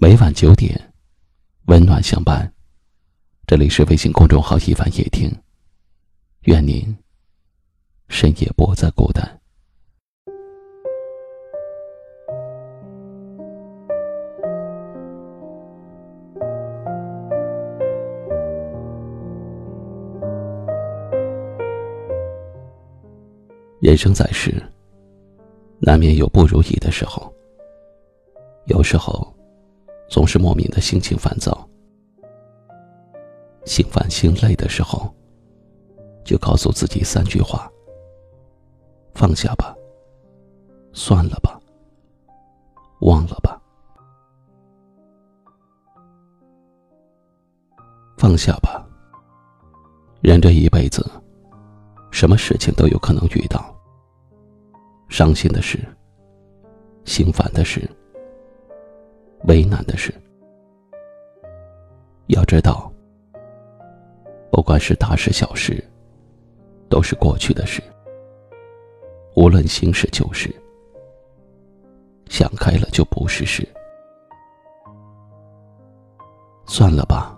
每晚九点，温暖相伴。这里是微信公众号“一晚夜听”，愿您深夜不再孤单。人生在世，难免有不如意的时候，有时候。总是莫名的心情烦躁，心烦心累的时候，就告诉自己三句话：放下吧，算了吧，忘了吧。放下吧，人这一辈子，什么事情都有可能遇到。伤心的事，心烦的事。为难的事，要知道，不管是大事小事，都是过去的事。无论新事旧事，想开了就不是事。算了吧，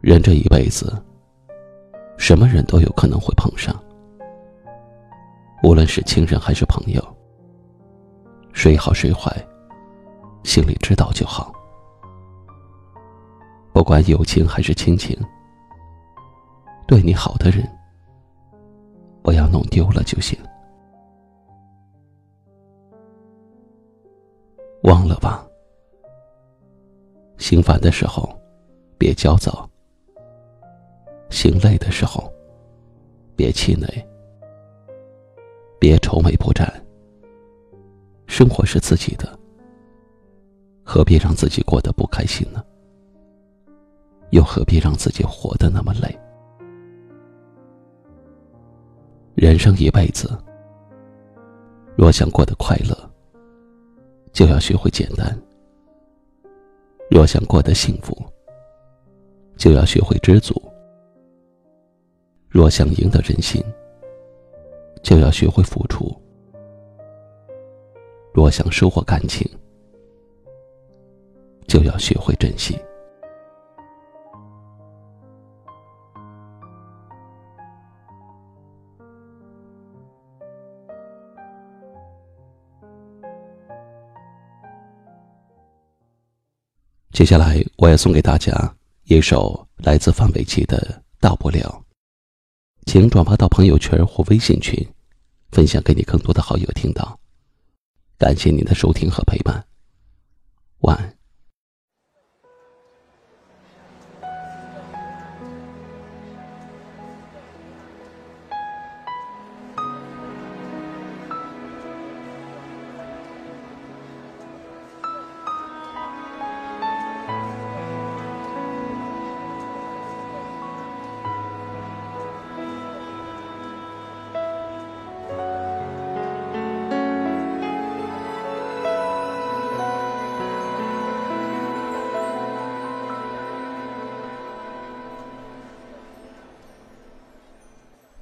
人这一辈子，什么人都有可能会碰上，无论是亲人还是朋友，谁好谁坏。心里知道就好，不管友情还是亲情，对你好的人，不要弄丢了就行。忘了吧，心烦的时候别焦躁，心累的时候别气馁，别愁眉不展。生活是自己的。何必让自己过得不开心呢？又何必让自己活得那么累？人生一辈子，若想过得快乐，就要学会简单；若想过得幸福，就要学会知足；若想赢得人心，就要学会付出；若想收获感情，就要学会珍惜。接下来，我要送给大家一首来自范玮琪的《大不了》，请转发到朋友圈或微信群，分享给你更多的好友听到。感谢您的收听和陪伴，晚安。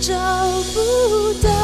找不到，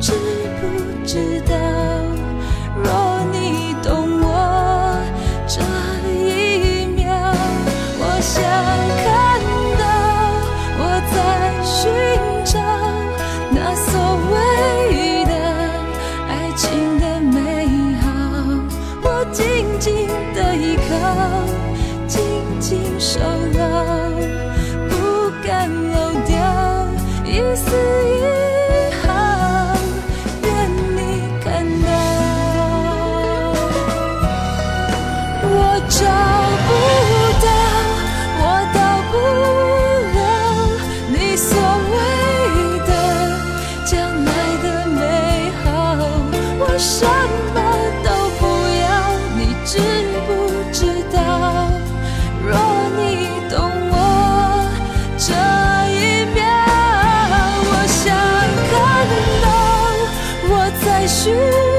知什么都不要，你知不知道？若你懂我这一秒，我想看到我在寻。